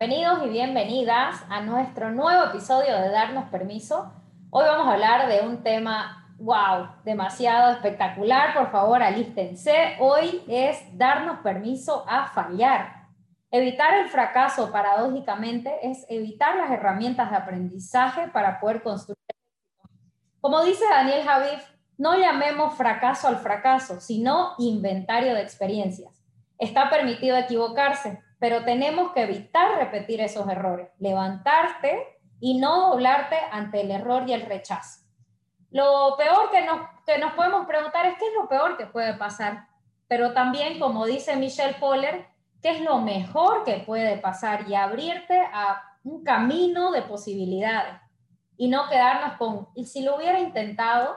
Bienvenidos y bienvenidas a nuestro nuevo episodio de Darnos Permiso. Hoy vamos a hablar de un tema, wow, demasiado espectacular. Por favor, alístense. Hoy es darnos permiso a fallar. Evitar el fracaso, paradójicamente, es evitar las herramientas de aprendizaje para poder construir. Como dice Daniel Javif, no llamemos fracaso al fracaso, sino inventario de experiencias. Está permitido equivocarse, pero tenemos que evitar repetir esos errores, levantarte y no doblarte ante el error y el rechazo. Lo peor que nos, que nos podemos preguntar es qué es lo peor que puede pasar, pero también, como dice Michelle Poller, qué es lo mejor que puede pasar y abrirte a un camino de posibilidades y no quedarnos con, y si lo hubiera intentado,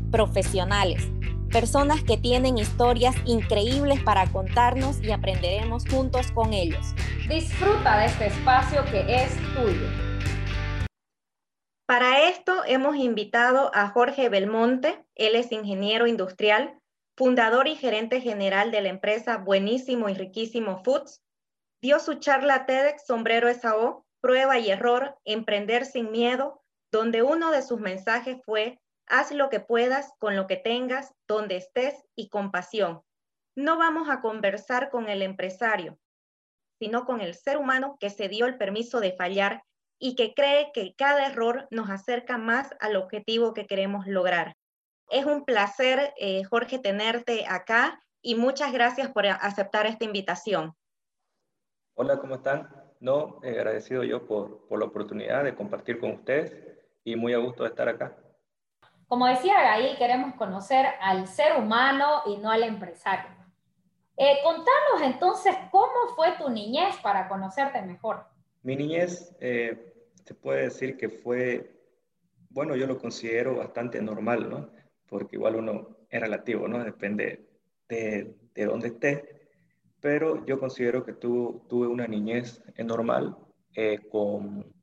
profesionales, personas que tienen historias increíbles para contarnos y aprenderemos juntos con ellos. Disfruta de este espacio que es tuyo. Para esto hemos invitado a Jorge Belmonte, él es ingeniero industrial, fundador y gerente general de la empresa Buenísimo y Riquísimo Foods. Dio su charla TEDx Sombrero SAO, Prueba y Error, Emprender sin Miedo, donde uno de sus mensajes fue Haz lo que puedas con lo que tengas, donde estés y con pasión. No vamos a conversar con el empresario, sino con el ser humano que se dio el permiso de fallar y que cree que cada error nos acerca más al objetivo que queremos lograr. Es un placer, eh, Jorge, tenerte acá y muchas gracias por aceptar esta invitación. Hola, ¿cómo están? No, agradecido yo por, por la oportunidad de compartir con ustedes y muy a gusto de estar acá. Como decía Gail, queremos conocer al ser humano y no al empresario. Eh, contanos entonces cómo fue tu niñez para conocerte mejor. Mi niñez eh, se puede decir que fue, bueno, yo lo considero bastante normal, ¿no? Porque igual uno es relativo, ¿no? Depende de, de dónde esté. Pero yo considero que tu, tuve una niñez normal eh, con,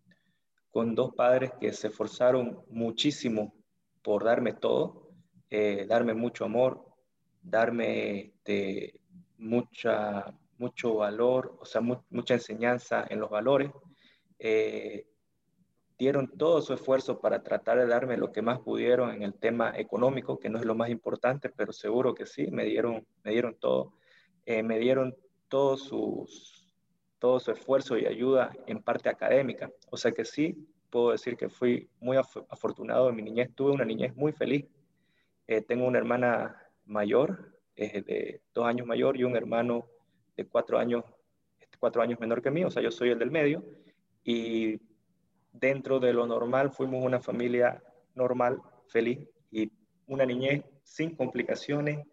con dos padres que se esforzaron muchísimo por darme todo, eh, darme mucho amor, darme este, mucha, mucho valor, o sea, mucha enseñanza en los valores. Eh, dieron todo su esfuerzo para tratar de darme lo que más pudieron en el tema económico, que no es lo más importante, pero seguro que sí, me dieron, me dieron todo. Eh, me dieron todo, sus, todo su esfuerzo y ayuda en parte académica. O sea que sí, puedo decir que fui muy afortunado en mi niñez. Tuve una niñez muy feliz. Eh, tengo una hermana mayor, de dos años mayor, y un hermano de cuatro años, cuatro años menor que mí, o sea, yo soy el del medio. Y dentro de lo normal, fuimos una familia normal, feliz, y una niñez sin complicaciones,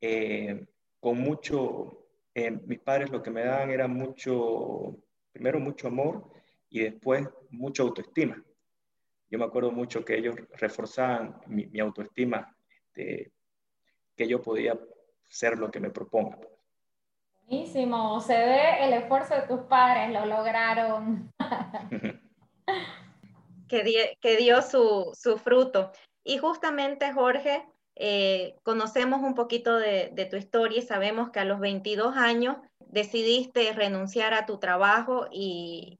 eh, con mucho, eh, mis padres lo que me daban era mucho, primero mucho amor, y después mucha autoestima. Yo me acuerdo mucho que ellos reforzaban mi, autoestima, este, que yo podía ser lo que me proponga. Buenísimo, se ve el esfuerzo de tus padres, lo lograron. que, que, dio su, su, fruto. Y justamente, Jorge, eh, conocemos un poquito de, de, tu historia y sabemos que a los 22 años decidiste renunciar a tu trabajo y,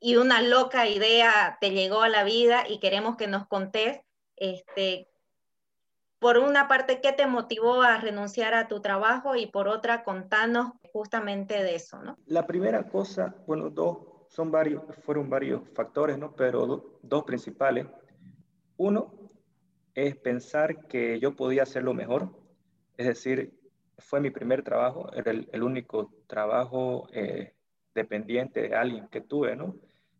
y una loca idea te llegó a la vida y queremos que nos contés, este, por una parte, ¿qué te motivó a renunciar a tu trabajo? Y por otra, contanos justamente de eso, ¿no? La primera cosa, bueno, dos, son varios, fueron varios factores, ¿no? Pero dos principales. Uno es pensar que yo podía hacerlo mejor, es decir, fue mi primer trabajo, era el, único trabajo eh, dependiente de alguien que tuve, ¿no?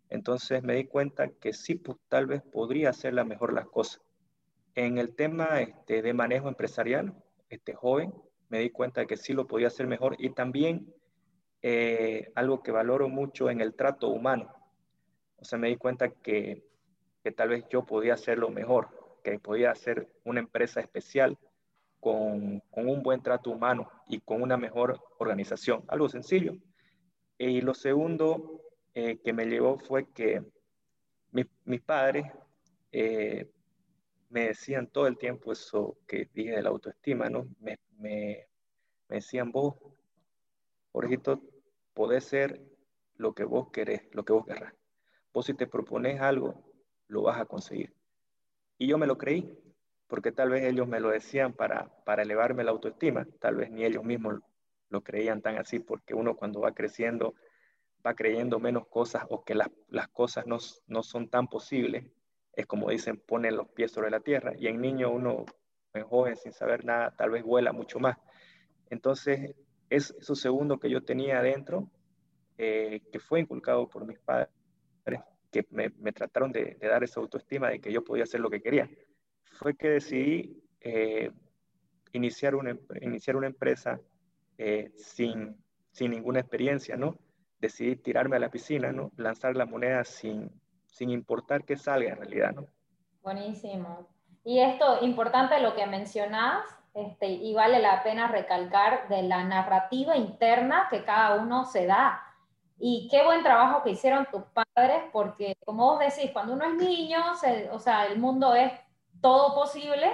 Entonces me di cuenta que sí, tal vez podría hacerla mejor las cosas. En el tema este, de manejo empresarial, este joven, me di cuenta que sí lo podía hacer mejor y también eh, algo que valoro mucho en el trato humano. O sea, me di cuenta que, que tal vez yo podía hacerlo mejor, que podía hacer una empresa especial con, con, un buen trato humano y con una mejor organización. Algo sencillo. Y lo segundo eh, que me llevó fue que mis padres eh, me decían todo el tiempo eso que dije de la autoestima, ¿no? Me, me, me decían, vos, Jorgito, podés ser lo que vos querés, lo que vos querrás. Vos si te propones algo, lo vas a conseguir. Y yo me lo creí, porque tal vez ellos me lo decían para, para elevarme la autoestima, tal vez ni ellos mismos lo creían tan así, porque uno cuando va creciendo va creyendo menos cosas o que las, las cosas no, no, son tan posibles, es como dicen, ponen los pies sobre la tierra. Y en niño uno, en joven, sin saber nada, tal vez vuela mucho más. Entonces, es eso segundo que yo tenía adentro, eh, que fue inculcado por mis padres, que me, me trataron de, de, dar esa autoestima de que yo podía hacer lo que quería, fue que decidí eh, iniciar, una, iniciar una empresa eh, sin, sin ninguna experiencia, ¿no? Decidí tirarme a la piscina, ¿no? Lanzar la moneda sin, sin importar que salga en realidad, ¿no? Buenísimo. Y esto, importante lo que mencionás, este, y vale la pena recalcar de la narrativa interna que cada uno se da. Y qué buen trabajo que hicieron tus padres, porque como vos decís, cuando uno es niño, o sea, el mundo es todo posible,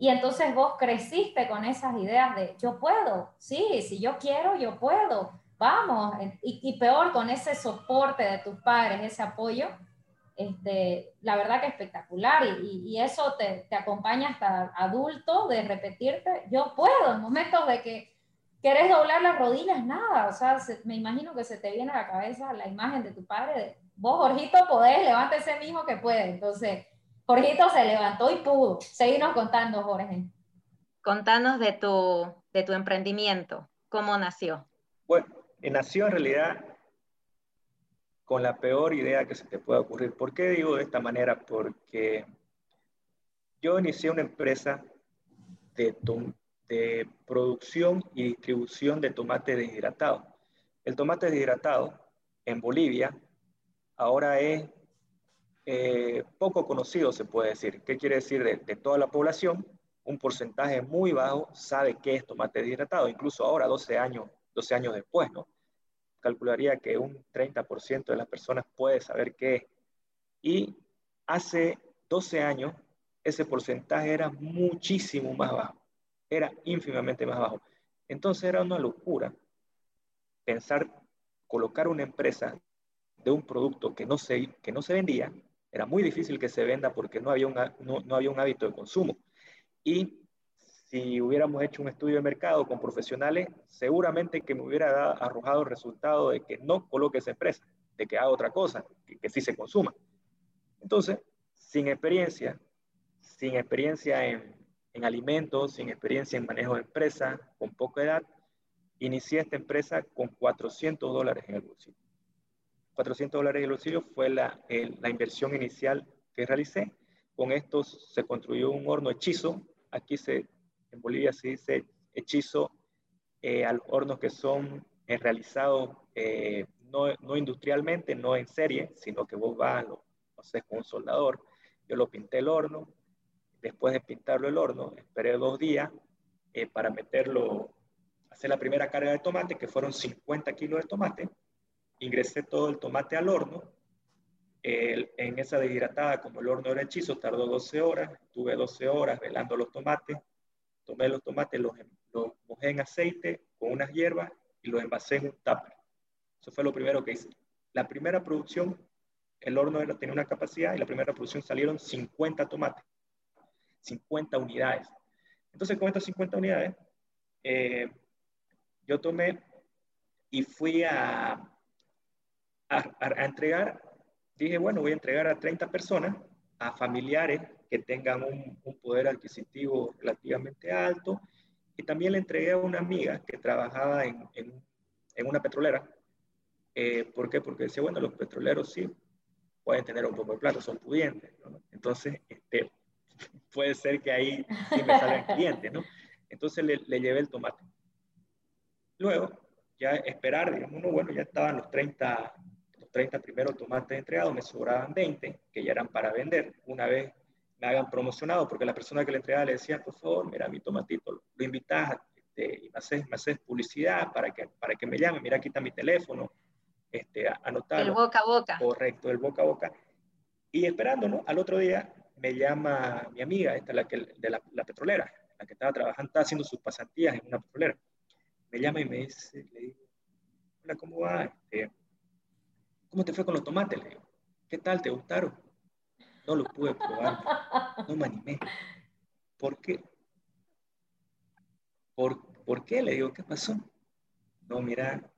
y entonces vos creciste con esas ideas de yo puedo, sí, si yo quiero, yo puedo, vamos, y, peor con ese soporte de tus padres, ese apoyo, este, la verdad que espectacular. Y, eso te, te, acompaña hasta adulto de repetirte, yo puedo, en momentos de que querés doblar las rodillas, nada, o sea, se, me imagino que se te viene a la cabeza la imagen de tu padre, vos Jorgito podés, levante ese mismo que puede, entonces Jorgito se levantó y pudo, seguimos contando Jorge. Contanos de tu, de tu emprendimiento, ¿cómo nació? Bueno, nació en realidad con la peor idea que se te pueda ocurrir. ¿Por qué digo de esta manera? Porque yo inicié una empresa de, de producción y distribución de tomate deshidratado. El tomate deshidratado en Bolivia ahora es eh, poco conocido, se puede decir. ¿Qué quiere decir? De, de, toda la población, un porcentaje muy bajo sabe qué es tomate deshidratado, incluso ahora, 12 años, 12 años después, ¿no? calcularía que un 30% de las personas puede saber qué es. Y hace 12 años ese porcentaje era muchísimo más bajo, era ínfimamente más bajo. Entonces era una locura pensar colocar una empresa de un producto que no se, que no se vendía, era muy difícil que se venda porque no había un, no, no había un hábito de consumo. Y si hubiéramos hecho un estudio de mercado con profesionales, seguramente que me hubiera arrojado el resultado de que no coloque esa empresa, de que haga otra cosa, que, que sí se consuma. Entonces, sin experiencia, sin experiencia en, en alimentos, sin experiencia en manejo de empresa, con poca edad, inicié esta empresa con 400 dólares en el bolsillo. 400 dólares el bolsillo fue la, la inversión inicial que realicé. Con esto se construyó un horno hechizo. Aquí se en Bolivia se dice hechizo eh, a los hornos que son eh, realizados eh, no, no, industrialmente, no en serie, sino que vos vas, lo, haces con un soldador. Yo lo pinté el horno, después de pintarlo el horno, esperé dos días eh, para meterlo, hacer la primera carga de tomate, que fueron 50 kilos de tomate. Ingresé todo el tomate al horno. El, en esa deshidratada, como el horno era hechizo, tardó 12 horas. Tuve 12 horas velando los tomates, tomé los tomates, los, los mojé en aceite con unas hierbas y los envasé en un tupper. Eso fue lo primero que hice. La primera producción, el horno era, tenía una capacidad y la primera producción salieron 50 tomates, 50 unidades. Entonces con estas 50 unidades, eh, yo tomé y fui a, a, a, entregar, dije, bueno, voy a entregar a 30 personas, a familiares que tengan un, un, poder adquisitivo relativamente alto. Y también le entregué a una amiga que trabajaba en, en, en una petrolera. Eh, ¿Por qué? Porque decía, bueno, los petroleros sí pueden tener un poco de plata, son pudientes. ¿no? Entonces, este, puede ser que ahí sí me salgan clientes, ¿no? Entonces le, le, llevé el tomate. Luego, ya esperar, digamos, bueno, ya estaban los 30, los 30 primeros tomates entregados, me sobraban 20, que ya eran para vender. Una vez me hagan promocionado, porque la persona que le entregaba le decía, por favor, mira mi tomatito, lo invitas este, y me haces, me haces publicidad para que, para que me llame, mira, aquí está mi teléfono, este, anotar. El boca a boca. Correcto, el boca a boca. Y esperando, ¿no? Al otro día me llama mi amiga, esta la que, de la, la petrolera, la que estaba trabajando, estaba haciendo sus pasantías en una petrolera. Me llama y me dice, le digo, hola, ¿cómo va? Este, ¿Cómo te fue con los tomates? Le digo, ¿qué tal? ¿Te gustaron? No los pude probar, no me animé. ¿Por qué? ¿Por, ¿Por qué? Le digo, ¿qué pasó? No, mira,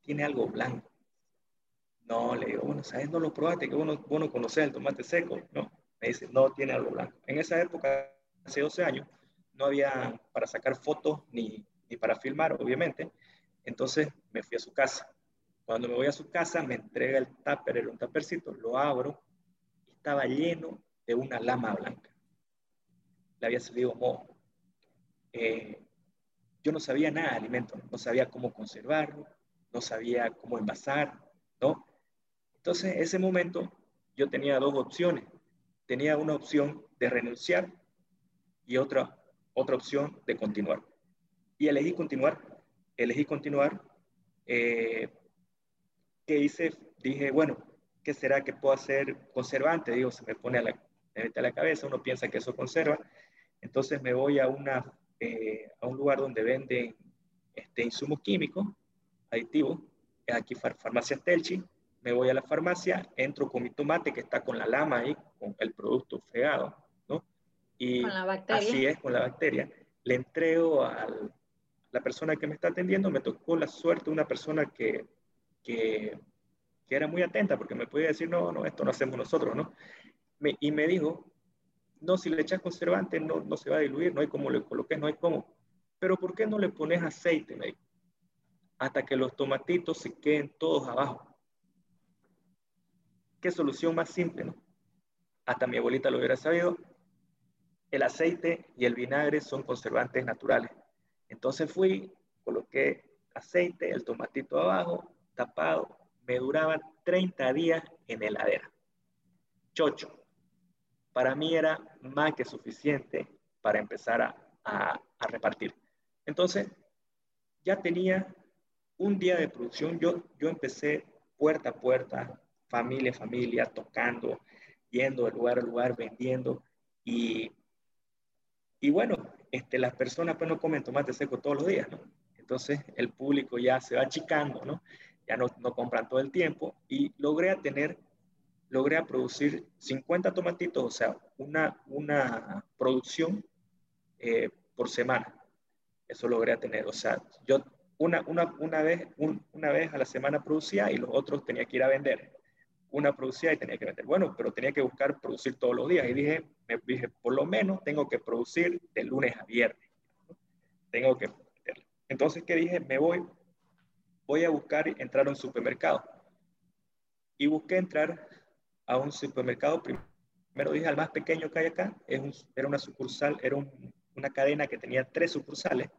tiene algo blanco. No, le digo, bueno, ¿sabes? No lo probaste, que vos no, vos no conocés el tomate seco. No, me dice, no, tiene algo blanco. En esa época, hace 12 años, no había para sacar fotos ni, ni para filmar, obviamente. Entonces me fui a su casa. Cuando me voy a su casa, me entrega el tupper, era un tuppercito, lo abro estaba lleno de una lama blanca. Le había salido moho. Eh, yo no sabía nada de alimento, no sabía cómo conservarlo, no sabía cómo envasar, ¿no? Entonces, en ese momento, yo tenía dos opciones. Tenía una opción de renunciar y otra, otra opción de continuar. Y elegí continuar. Elegí continuar. Eh, ¿Qué hice? Dije, bueno, ¿qué será que puedo hacer conservante? Digo, se me pone a la, me mete a la cabeza, uno piensa que eso conserva. Entonces me voy a, una, eh, a un lugar donde venden este, insumos químicos, aditivos, es aquí Farmacia Telchi, me voy a la farmacia, entro con mi tomate que está con la lama ahí, con el producto fregado, ¿no? Y con la bacteria. así es, con la bacteria. Le entrego a la persona que me está atendiendo, me tocó la suerte una persona que, que, que era muy atenta, porque me podía decir, no, no, esto no hacemos nosotros, ¿no? Me, y me dijo, no, si le echas conservante no, no se va a diluir, no hay como le coloques, no hay cómo. Pero ¿por qué no le pones aceite? Me dijo, hasta que los tomatitos se queden todos abajo. ¿Qué solución más simple, no? Hasta mi abuelita lo hubiera sabido. El aceite y el vinagre son conservantes naturales. Entonces fui, coloqué aceite, el tomatito abajo, tapado. Me duraban 30 días en heladera. Chocho. Para mí era más que suficiente para empezar a, a, a repartir. Entonces, ya tenía un día de producción. Yo, yo empecé puerta a puerta, familia a familia, tocando, yendo de lugar a lugar, vendiendo. Y, y bueno, este, las personas pues no comen tomate seco todos los días, ¿no? Entonces el público ya se va achicando, ¿no? Ya no, no compran todo el tiempo y logré tener, logré a producir 50 tomatitos, o sea, una, una producción eh, por semana. Eso logré tener, o sea, yo una, una, una, vez, un, una vez a la semana producía y los otros tenía que ir a vender. Una producía y tenía que vender. Bueno, pero tenía que buscar producir todos los días. Y dije, me dije, por lo menos tengo que producir de lunes a viernes. Tengo que. Entonces, ¿qué dije? Me voy, voy a buscar entrar a un supermercado. Y busqué entrar a un supermercado. Primero dije al más pequeño que hay acá. Es un, era una sucursal, era un, una cadena que tenía tres sucursales,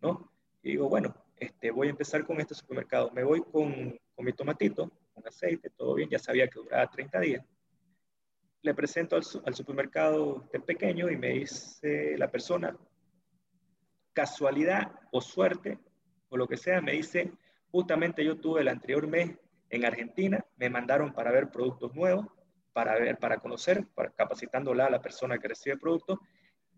¿no? Y digo, bueno, este, voy a empezar con este supermercado. Me voy con, con mi tomatito, con aceite, todo bien, ya sabía que duraba 30 días. Le presento al, al supermercado de pequeño y me dice la persona, casualidad o suerte, o lo que sea, me dice, justamente yo tuve el anterior mes en Argentina, me mandaron para ver productos nuevos, para ver, para conocer, para capacitándola a la persona que recibe productos,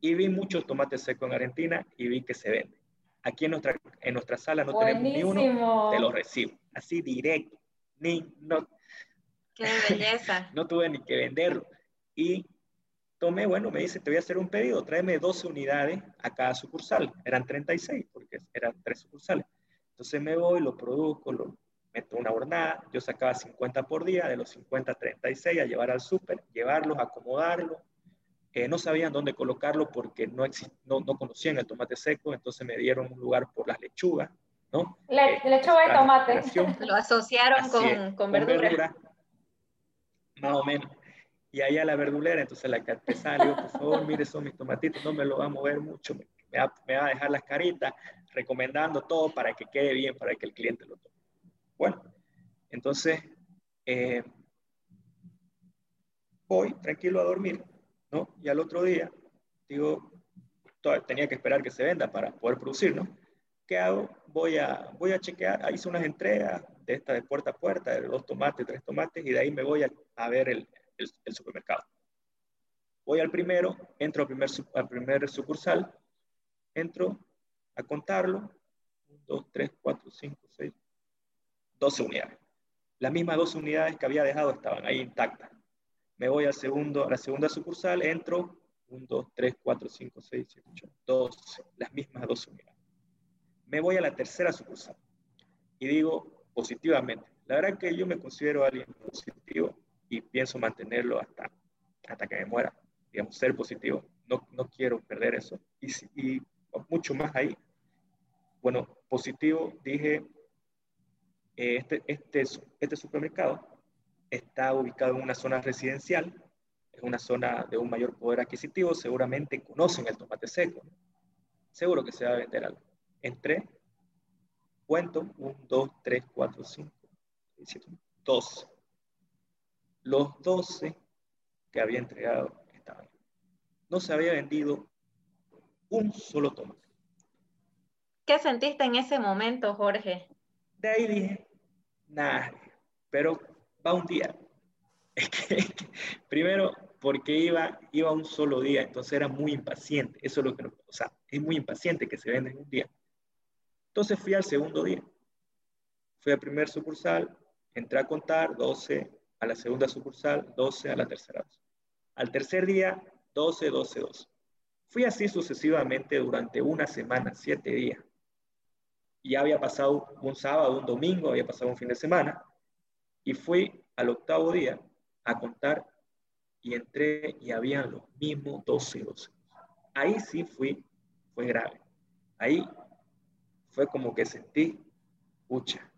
y vi muchos tomates secos en Argentina y vi que se venden. Aquí en nuestra, en nuestra sala no Buenísimo. tenemos ni uno, te lo recibo. Así directo. Ni, no, Qué belleza. no tuve ni que venderlo. Y tomé, bueno, me dice, te voy a hacer un pedido, tráeme 12 unidades a cada sucursal. Eran 36, porque eran tres sucursales. Entonces me voy, lo produzco, lo meto una hornada, yo sacaba 50 por día, de los 50 36 a llevar al súper, llevarlos, acomodarlos. Eh, no sabían dónde colocarlo porque no, no, no, conocían el tomate seco, entonces me dieron un lugar por las lechugas, ¿no? Le, eh, lechuga de tomate. Lo asociaron con, es, con, con verdura. verdura. Más o menos. Y ahí a la verdulera, entonces la artesana le digo, por favor, mire, son mis tomatitos, no me lo va a mover mucho, me, me, va, me va, a dejar las caritas, recomendando todo para que quede bien, para que el cliente lo tome. Bueno, entonces eh, voy tranquilo a dormir, ¿no? Y al otro día, digo, tenía que esperar que se venda para poder producir, ¿no? ¿Qué hago? Voy a, voy a chequear, hice unas entregas de esta de puerta a puerta, de dos tomates, tres tomates, y de ahí me voy a, ver el, el, supermercado. Voy al primero, entro al primer, al primer sucursal, entro a contarlo, 2, 3, 4, 5, 6, 12 unidades. Las mismas 12 unidades que había dejado estaban ahí intactas. Me voy al segundo, a la segunda sucursal, entro, 1, 2, 3, 4, 5, 6, 7, 8, 12, las mismas 12 unidades. Me voy a la tercera sucursal y digo positivamente, la verdad que yo me considero alguien positivo y pienso mantenerlo hasta, hasta que me muera, digamos, ser positivo. No, no quiero perder eso. Y, y mucho más ahí. Bueno, positivo, dije, eh, este, este, este supermercado está ubicado en una zona residencial, es una zona de un mayor poder adquisitivo, seguramente conocen el tomate seco, seguro que se va a vender algo. Entré, cuento, 1, 2, 3, 4, 5, 6, 7, 12. Los 12 que había entregado estaban. No se había vendido un solo tomate. ¿Qué sentiste en ese momento, Jorge? De ahí dije, nada, pero va un día. Primero, porque iba, iba un solo día, entonces era muy impaciente. Eso es lo que, o sea, es muy impaciente que se venda en un día. Entonces fui al segundo día. Fui al primer sucursal, entré a contar 12, a la segunda sucursal 12, a la tercera. Al tercer día, 12, 12, 12. Fui así sucesivamente durante una semana, siete días. Ya había pasado un sábado, un domingo, había pasado un fin de semana. Y fui al octavo día a contar y entré y habían los mismos 12, 12. Ahí sí fui, fue grave. Ahí fue como que sentí, pucha,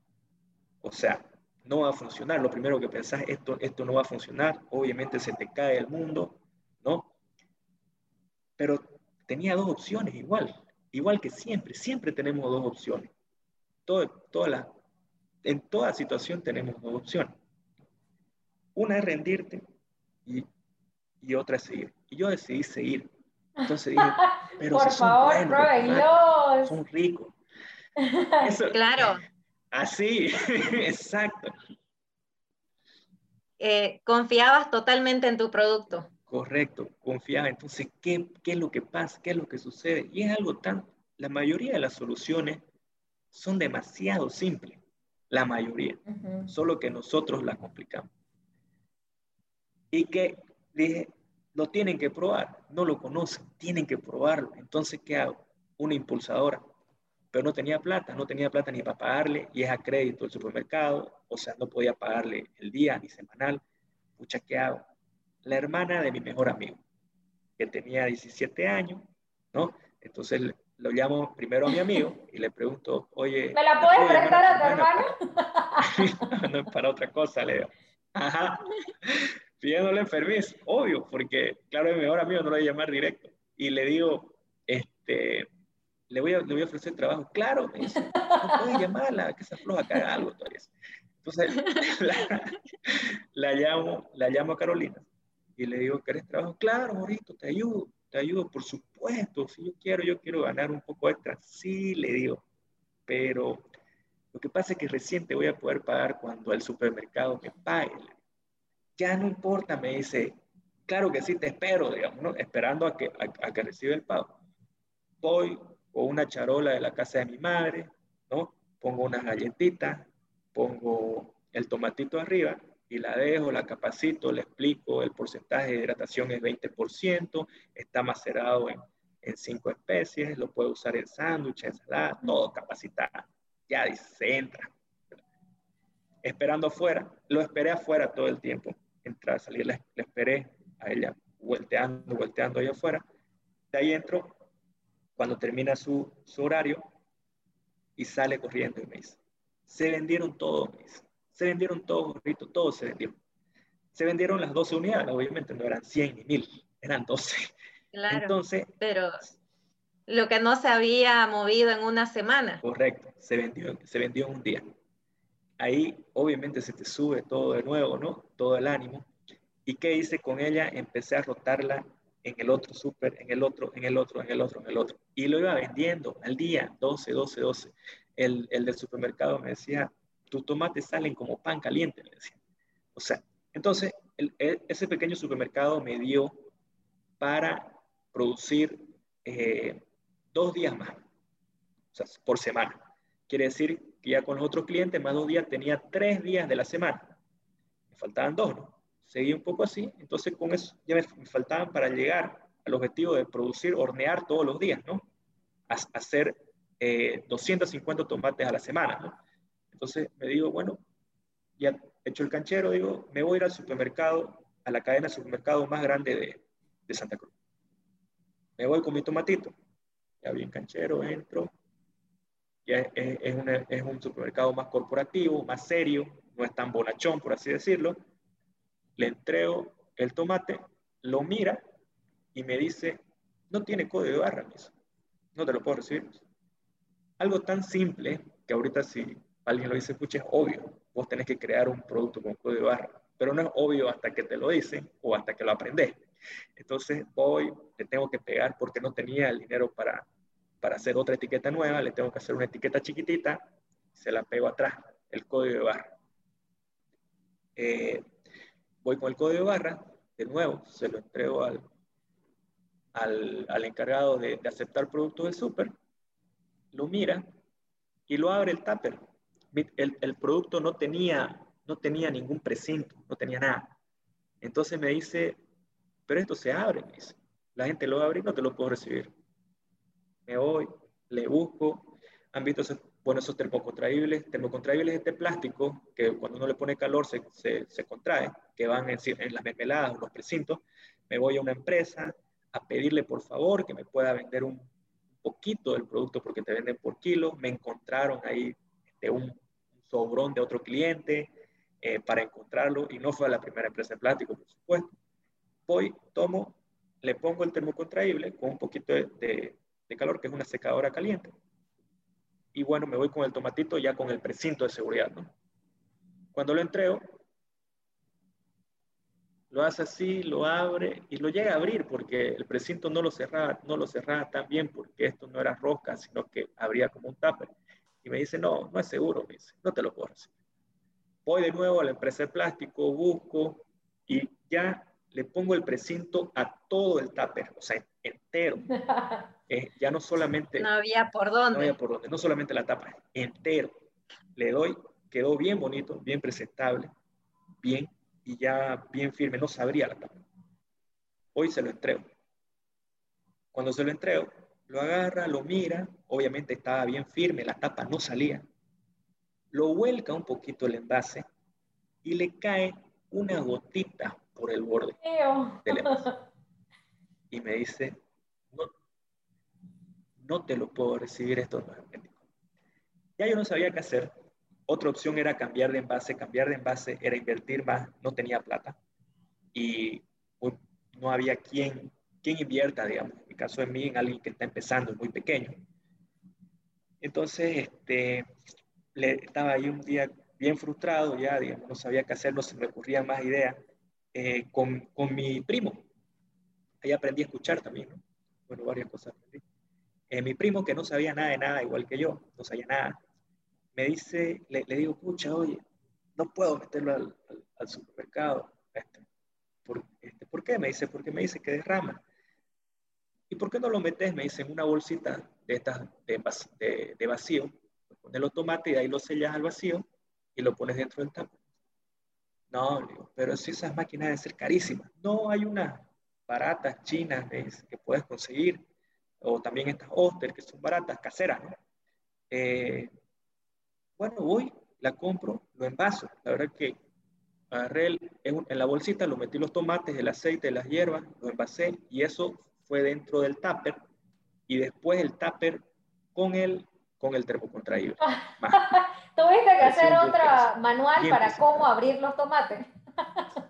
o sea, no va a funcionar. Lo primero que pensás, esto, esto no va a funcionar. Obviamente se te cae el mundo, ¿no? pero tenía dos opciones igual, igual que siempre, siempre tenemos dos opciones. Todo, toda la, en toda situación tenemos dos opciones. Una es rendirte y, y otra es seguir. Y yo decidí seguir. Entonces dije, pero Por favor, pruébenlos. Son ricos. claro. Así, exacto. Eh, confiabas totalmente en tu producto. Correcto, confiaba. Entonces, ¿qué, ¿qué, es lo que pasa? ¿Qué es lo que sucede? Y es algo tan, la mayoría de las soluciones son demasiado simples, la mayoría, solo que nosotros las complicamos. Y que dije, lo tienen que probar, no lo conocen, tienen que probarlo. Entonces, ¿qué hago? Una impulsadora. Pero no tenía plata, no tenía plata ni para pagarle y es a crédito el supermercado, o sea, no podía pagarle el día ni semanal. Pucha, ¿qué hago? la hermana de mi mejor amigo, que tenía 17 años, ¿no? Entonces lo llamo primero a mi amigo y le pregunto, oye... ¿Me la puedes prestar a tu hermana? no, para otra cosa, le digo. Ajá. Pidiéndole permiso, obvio, porque claro, mi mejor amigo no lo voy a llamar directo. Y le digo, este, le voy a, le voy a ofrecer trabajo. Claro, me dice, no puedes llamarla, que se afloja, que haga algo todavía. Entonces, la, la, llamo, la llamo a Carolina y le digo, ¿querés trabajo? Claro, Morito, te ayudo, te ayudo, por supuesto, si yo quiero, yo quiero ganar un poco extra. Sí, le digo, pero lo que pasa es que recién te voy a poder pagar cuando el supermercado me pague. Ya no importa, me dice, claro que sí, te espero, digamos, ¿no? Esperando a que, a, que reciba el pago. Voy con una charola de la casa de mi madre, ¿no? Pongo unas galletitas, pongo el tomatito arriba y la dejo, la capacito, le explico, el porcentaje de hidratación es 20%, está macerado en, cinco especies, lo puedo usar en sándwich, ensalada, todo capacitado. Ya se entra. Esperando afuera, lo esperé afuera todo el tiempo. Entrar, salir, le, esperé a ella volteando, volteando ahí afuera. De ahí entro, cuando termina su, horario, y sale corriendo y me dice, se vendieron todos, me dice se vendieron todos, gorritos, todos se vendieron. Se vendieron las 12 unidades, obviamente no eran 100 ni 1000, eran 12. Claro, Entonces, pero Lo que no se había movido en una semana. Correcto, se vendió, se vendió en un día. Ahí obviamente se te sube todo de nuevo, ¿no? Todo el ánimo. ¿Y qué hice con ella? Empecé a rotarla en el otro súper, en el otro, en el otro, en el otro, en el otro. Y lo iba vendiendo al día, 12, 12, 12. El, el del supermercado me decía, tus tomates salen como pan caliente, me decía. O sea, entonces, e, ese pequeño supermercado me dio para producir eh, dos días más, o sea, por semana. Quiere decir que ya con los otros clientes, más dos días, tenía tres días de la semana. Me faltaban dos, ¿no? Seguí un poco así, entonces con eso ya me, faltaban para llegar al objetivo de producir, hornear todos los días, ¿no? hacer 250 eh, tomates a la semana, ¿no? Entonces me digo, bueno, ya he hecho el canchero, digo, me voy a ir al supermercado, a la cadena de supermercado más grande de, de Santa Cruz. Me voy con mi tomatito, ya bien canchero, entro, ya es, es, un supermercado más corporativo, más serio, no es tan bonachón, por así decirlo. Le entrego el tomate, lo mira y me dice, no tiene código de barra, no te lo puedo recibir. Algo tan simple que ahorita si alguien lo dice, escucha, es obvio, vos tenés que crear un producto con código de barra, pero no es obvio hasta que te lo dicen o hasta que lo aprendes. Entonces voy, le tengo que pegar porque no tenía el dinero para, para hacer otra etiqueta nueva, le tengo que hacer una etiqueta chiquitita, se la pego atrás, el código de barra. Eh, voy con el código de barra, de nuevo, se lo entrego al, al, al encargado de, de, aceptar productos del súper, lo mira y lo abre el tupper. El, el, producto no tenía, no tenía ningún precinto, no tenía nada. Entonces me dice, pero esto se abre, me dice. La gente lo abre y no te lo puedo recibir. Me voy, le busco. ¿Han visto esos, bueno, esos termocontraíbles? Termocontraíbles este plástico que cuando uno le pone calor se, se, se contrae, que van en, en las mermeladas o los precintos. Me voy a una empresa a pedirle por favor que me pueda vender un poquito del producto porque te venden por kilo. Me encontraron ahí de un, un sobrón de otro cliente eh, para encontrarlo y no fue la primera empresa de plástico, por supuesto voy, tomo, le pongo el termocontraíble con un poquito de, calor, que es una secadora caliente. Y bueno, me voy con el tomatito ya con el precinto de seguridad. Cuando lo entrego, lo hace así, lo abre y lo llega a abrir porque el precinto no lo cerraba, no lo cerraba tan bien porque esto no era rosca, sino que abría como un tupper. Y me dice, no, no es seguro, me dice, no te lo puedo recibir. Voy de nuevo a la empresa de plástico, busco y ya le pongo el precinto a todo el tupper, o sea, entero. Eh, ya no solamente... No había por dónde. No había por dónde, no solamente la tapa, entero. Le doy, quedó bien bonito, bien presentable, bien, y ya bien firme, no sabría la tapa. Hoy se lo entrego. Cuando se lo entrego, lo agarra, lo mira, obviamente estaba bien firme, la tapa no salía. Lo vuelca un poquito el envase y le cae una gotita por el borde del Y me dice, no, no te lo puedo recibir esto Ya yo no sabía qué hacer. Otra opción era cambiar de envase. Cambiar de envase era invertir más. No tenía plata. Y no había quien, quien invierta, digamos. En mi caso de mí, en alguien que está empezando, muy pequeño. Entonces, este, le, estaba ahí un día bien frustrado, ya, digamos, no sabía qué hacer, no se me ocurrían más ideas. Eh, con, con, mi primo. Ahí aprendí a escuchar también, ¿no? Bueno, varias cosas aprendí. Eh, mi primo, que no sabía nada de nada, igual que yo, no sabía nada, me dice, le, le digo, pucha, oye, no puedo meterlo al, al, supermercado. Este, ¿por, este, ¿Por qué? Me dice, porque me dice que derrama. ¿Y por qué no lo metes? Me dice, en una bolsita de estas de, de, de vacío. Pones los tomates y ahí lo sellas al vacío y lo pones dentro del tapo. No, pero si esas máquinas deben ser carísimas. No, hay unas baratas chinas que puedes conseguir, o también estas Oster que son baratas, caseras, ¿no? Eh, bueno, voy, la compro, lo envaso. La verdad que agarré en, la bolsita, lo metí los tomates, el aceite, las hierbas, lo envasé y eso fue dentro del tupper y después el tupper con el, con el termocontraíble. Tuviste que hacer otra manual para cómo abrir los tomates.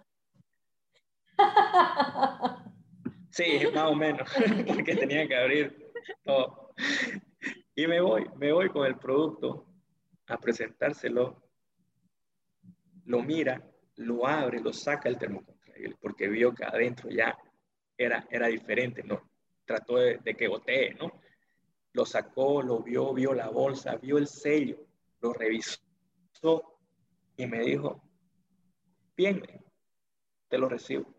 Sí, más o menos, porque tenía que abrir Y me voy, me voy con el producto a presentárselo, lo mira, lo abre, lo saca el termocontrol, porque vio que adentro ya era, era diferente, ¿no? Trató de, de que gotee, ¿no? Lo sacó, lo vio, vio la bolsa, vio el sello, lo revisó y me dijo, bien, te lo recibo.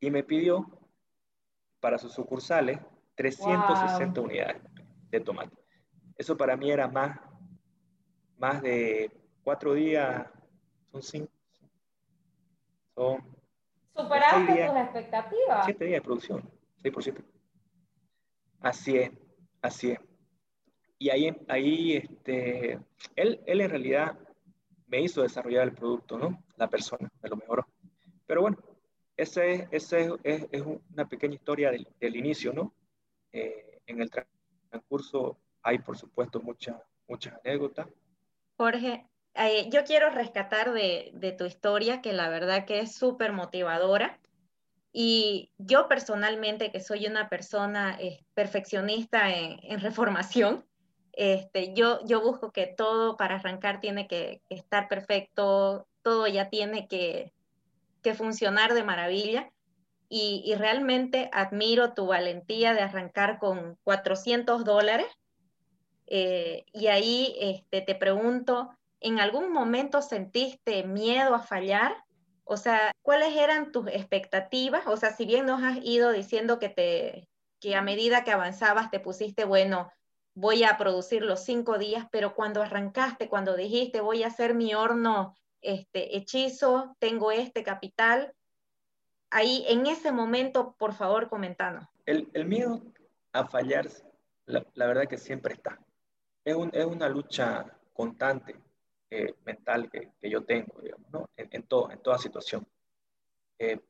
Y me pidió para sus sucursales 360 unidades de tomate. Eso para mí era más, más de cuatro días, son cinco. Son ¿Superaste tus expectativas? Siete días de producción, 6%. Así es, así es. Y ahí, ahí este, él, él en realidad me hizo desarrollar el producto, ¿no? La persona, me lo mejoró. Pero bueno, esa es, ese es, es, una pequeña historia del, del inicio, ¿no? Eh, en el transcurso hay, por supuesto, muchas muchas anécdotas. Jorge, eh, yo quiero rescatar de, de, tu historia, que la verdad que es súper motivadora. Y yo personalmente, que soy una persona eh, perfeccionista en, en, reformación, este, yo, yo busco que todo para arrancar tiene que, estar perfecto, todo ya tiene que, que funcionar de maravilla. Y, y, realmente admiro tu valentía de arrancar con 400 dólares. Eh, y ahí este, te pregunto, ¿en algún momento sentiste miedo a fallar? O sea, ¿cuáles eran tus expectativas? O sea, si bien nos has ido diciendo que, te, que a medida que avanzabas te pusiste, bueno, voy a producir los cinco días, pero cuando arrancaste, cuando dijiste voy a hacer mi horno este, hechizo, tengo este capital, ahí en ese momento, por favor, comentanos. El, miedo a fallar, la, la, verdad que siempre está. Es, un, es una lucha constante eh, mental que, yo tengo, ¿no? en, todo, en toda situación. Eh,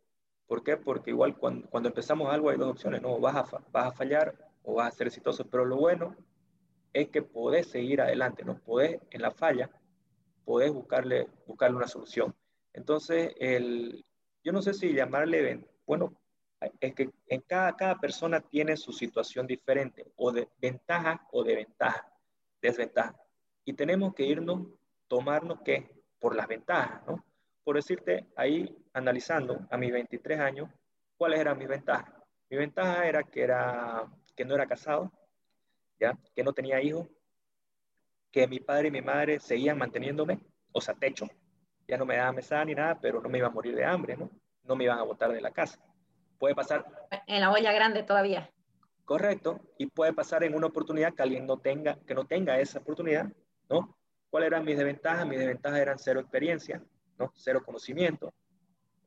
¿Por qué? Porque igual cuando, cuando, empezamos algo hay dos opciones, ¿no? Vas a, vas a fallar o vas a ser exitoso, pero lo bueno es que podés seguir adelante, no podés en la falla, podés buscarle, buscarle una solución. Entonces, el, yo no sé si llamarle, bueno, es que en cada, cada persona tiene su situación diferente, o de ventaja o de ventaja, desventaja. Y tenemos que irnos, tomarnos que por las ventajas, ¿no? Por decirte, ahí analizando a mis 23 años, ¿cuáles eran mis ventajas? Mi ventaja era que, era que no era casado, que no tenía hijos, que mi padre y mi madre seguían manteniéndome, o sea, techo. Ya no me daban mesada ni nada, pero no me iba a morir de hambre, ¿no? No me iban a botar de la casa. Puede pasar... En la olla grande todavía. Correcto. Y puede pasar en una oportunidad que alguien no tenga, que no tenga esa oportunidad, ¿no? ¿Cuáles eran mis desventajas? Mis desventajas eran cero experiencia, ¿no? Cero conocimiento.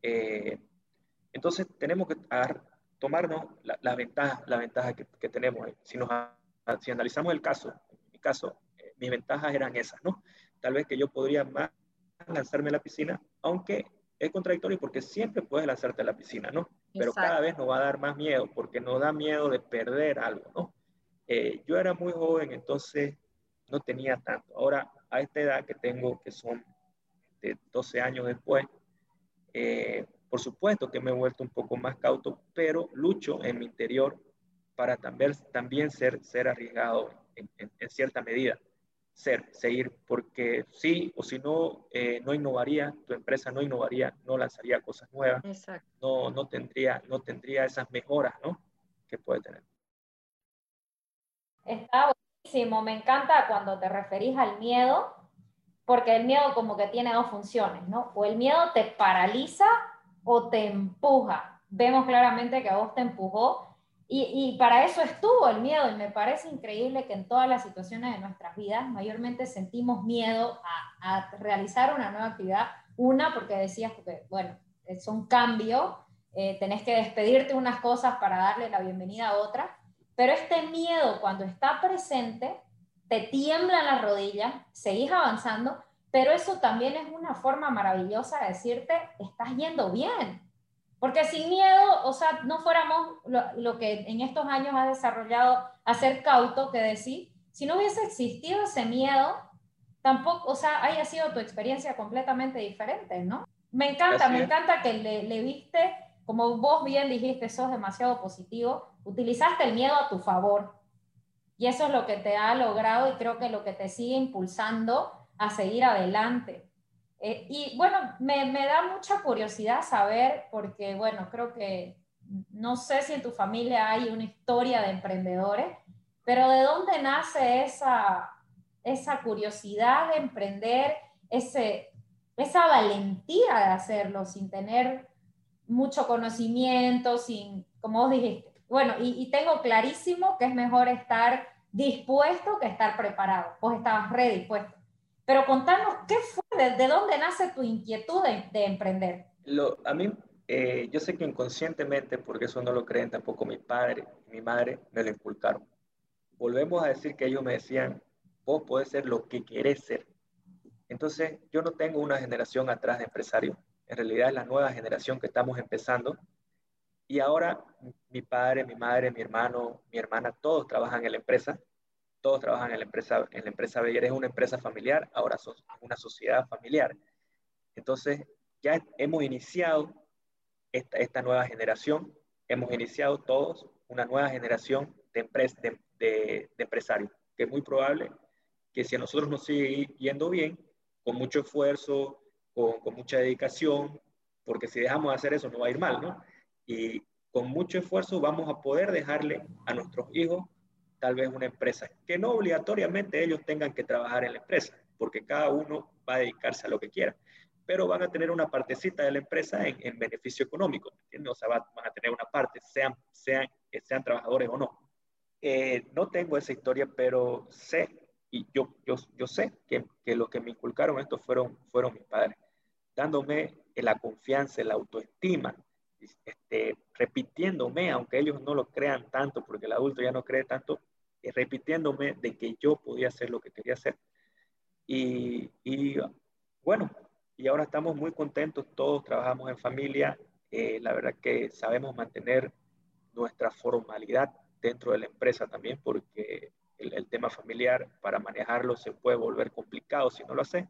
Eh, entonces tenemos que tomarnos la, la ventaja, la ventaja que, que tenemos. Si nos si analizamos el caso, en mi caso, eh, mis ventajas eran esas, ¿no? Tal vez que yo podría más lanzarme a la piscina, aunque es contradictorio porque siempre puedes lanzarte a la piscina, ¿no? Pero Exacto. cada vez nos va a dar más miedo porque nos da miedo de perder algo, ¿no? Eh, yo era muy joven, entonces no tenía tanto. Ahora, a esta edad que tengo, que son de 12 años después, eh, por supuesto que me he vuelto un poco más cauto, pero lucho en mi interior para también, también ser, ser arriesgado en, en, en cierta medida. Ser, seguir, porque sí o si no, eh, no innovaría, tu empresa no innovaría, no lanzaría cosas nuevas, Exacto. no, no, tendría, no tendría esas mejoras ¿no? que puede tener. Está me encanta cuando te referís al miedo, porque el miedo como que tiene dos funciones, ¿no? O el miedo te paraliza o te empuja. Vemos claramente que a vos te empujó y, para eso estuvo el miedo y me parece increíble que en todas las situaciones de nuestras vidas mayormente sentimos miedo a, realizar una nueva actividad. Una, porque decías, que, bueno, es un cambio, eh, tenés que despedirte unas cosas para darle la bienvenida a otras, pero este miedo cuando está presente, te tiemblan las rodillas, seguís avanzando, pero eso también es una forma maravillosa de decirte, estás yendo bien, porque sin miedo, o sea, no fuéramos lo, lo, que en estos años ha desarrollado hacer cauto, que decir, si no hubiese existido ese miedo, tampoco, o sea, haya sido tu experiencia completamente diferente, ¿no? Me encanta, Así me es. encanta que le, le, viste como vos bien dijiste, sos demasiado positivo, utilizaste el miedo a tu favor. Y eso es lo que te ha logrado y creo que lo que te sigue impulsando a seguir adelante. Eh, y bueno, me, me, da mucha curiosidad saber, porque bueno, creo que no sé si en tu familia hay una historia de emprendedores, pero ¿de dónde nace esa, esa curiosidad de emprender, ese, esa valentía de hacerlo sin tener mucho conocimiento, sin, como vos dijiste? Bueno, y, y tengo clarísimo que es mejor estar dispuesto que estar preparado. Vos estabas redispuesto. Pero contanos, ¿qué fue? ¿De, dónde nace tu inquietud de, emprender? Lo, a mí, eh, yo sé que inconscientemente, porque eso no lo creen tampoco mi padre y mi madre, me lo inculcaron. Volvemos a decir que ellos me decían, vos podés ser lo que querés ser. Entonces, yo no tengo una generación atrás de empresario. En realidad es la nueva generación que estamos empezando. Y ahora mi padre, mi madre, mi hermano, mi hermana, todos trabajan en la empresa todos trabajan en la empresa, en la empresa Beyer, es una empresa familiar, ahora son una sociedad familiar. Entonces, ya hemos iniciado esta, esta nueva generación, hemos iniciado todos una nueva generación de, de, de, empresarios, que es muy probable que si a nosotros nos sigue yendo bien, con mucho esfuerzo, con, con mucha dedicación, porque si dejamos de hacer eso no va a ir mal, ¿no? Y con mucho esfuerzo vamos a poder dejarle a nuestros hijos tal vez una empresa, que no obligatoriamente ellos tengan que trabajar en la empresa, porque cada uno va a dedicarse a lo que quiera, pero van a tener una partecita de la empresa en, beneficio económico, ¿entiendes? O sea, van a tener una parte, sean, sean, sean trabajadores o no. Eh, no tengo esa historia, pero sé, y yo, yo, yo sé que, que lo que me inculcaron esto fueron, fueron mis padres, dándome la confianza, la autoestima, este, repitiéndome, aunque ellos no lo crean tanto, porque el adulto ya no cree tanto, repitiéndome de que yo podía hacer lo que quería hacer. Y, bueno, y ahora estamos muy contentos, todos trabajamos en familia, eh, la verdad que sabemos mantener nuestra formalidad dentro de la empresa también, porque el, tema familiar para manejarlo se puede volver complicado si no lo hace.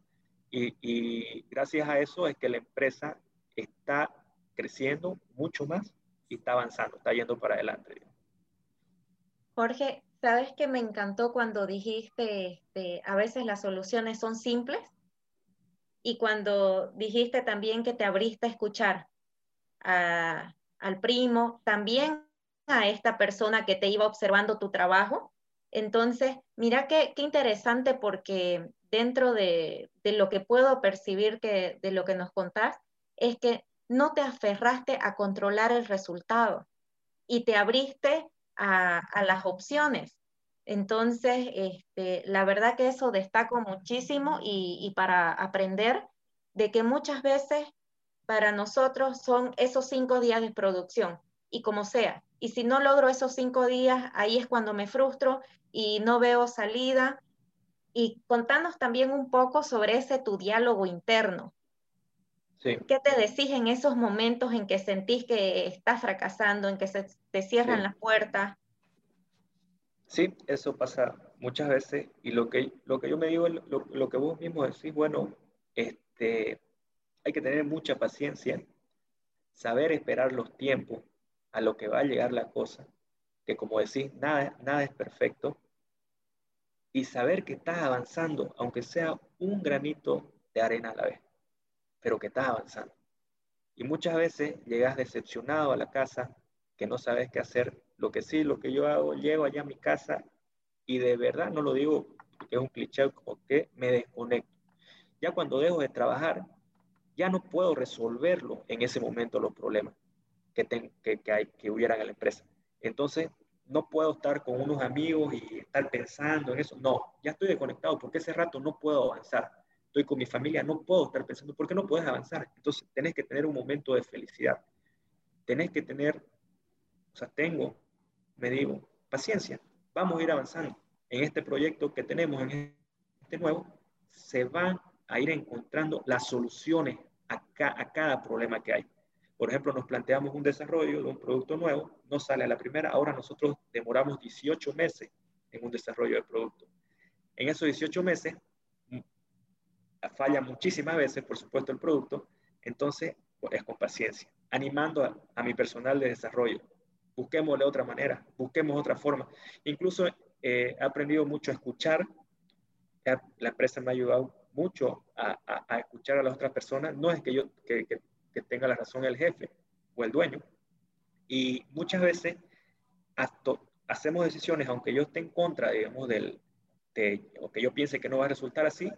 Y, gracias a eso es que la empresa está creciendo mucho más y está avanzando, está yendo para adelante. Jorge, Sabes que me encantó cuando dijiste, este, a veces las soluciones son simples y cuando dijiste también que te abriste a escuchar al primo, también a esta persona que te iba observando tu trabajo. Entonces, mira qué, interesante porque dentro de, de, lo que puedo percibir que, de lo que nos contás, es que no te aferraste a controlar el resultado y te abriste a, las opciones. Entonces, este, la verdad que eso destaco muchísimo y, para aprender de que muchas veces para nosotros son esos cinco días de producción y como sea. Y si no logro esos cinco días, ahí es cuando me frustro y no veo salida. Y contanos también un poco sobre ese tu diálogo interno. Sí. ¿Qué te decís en esos momentos en que sentís que estás fracasando, en que se te cierran las puertas? Sí, eso pasa muchas veces y lo que, lo que yo me digo, lo, lo que vos mismo decís, bueno, este, hay que tener mucha paciencia, saber esperar los tiempos a lo que va a llegar la cosa, que como decís, nada, nada es perfecto, y saber que estás avanzando, aunque sea un granito de arena a la vez, pero que estás avanzando. Y muchas veces llegas decepcionado a la casa, que no sabes qué hacer lo que sí, lo que yo hago, llego allá a mi casa y de verdad no lo digo porque es un cliché, como que me desconecto. Ya cuando dejo de trabajar, ya no puedo resolverlo en ese momento los problemas que, que, que, hay, que hubieran en la empresa. Entonces, no puedo estar con unos amigos y estar pensando en eso. No, ya estoy desconectado porque ese rato no puedo avanzar. Estoy con mi familia, no puedo estar pensando, porque no puedes avanzar. Entonces, tenés que tener un momento de felicidad. Tenés que tener, o sea, tengo me digo, paciencia, vamos a ir avanzando. En este proyecto que tenemos, en este nuevo, se van a ir encontrando las soluciones a, a cada problema que hay. Por ejemplo, nos planteamos un desarrollo de un producto nuevo, no sale a la primera, ahora nosotros demoramos 18 meses en un desarrollo de producto. En esos 18 meses mm, falla muchísimas veces, por supuesto, el producto, entonces es con paciencia. animando a, mi personal de desarrollo. Busquemos de otra manera, busquemos otra forma. Incluso eh, he aprendido mucho a escuchar. La empresa me ha ayudado mucho a, escuchar a las otras personas. No es que yo que, tenga la razón el jefe o el dueño. Y muchas veces hacemos decisiones, aunque yo esté en contra, digamos, del, de, o que yo piense que no va a resultar así,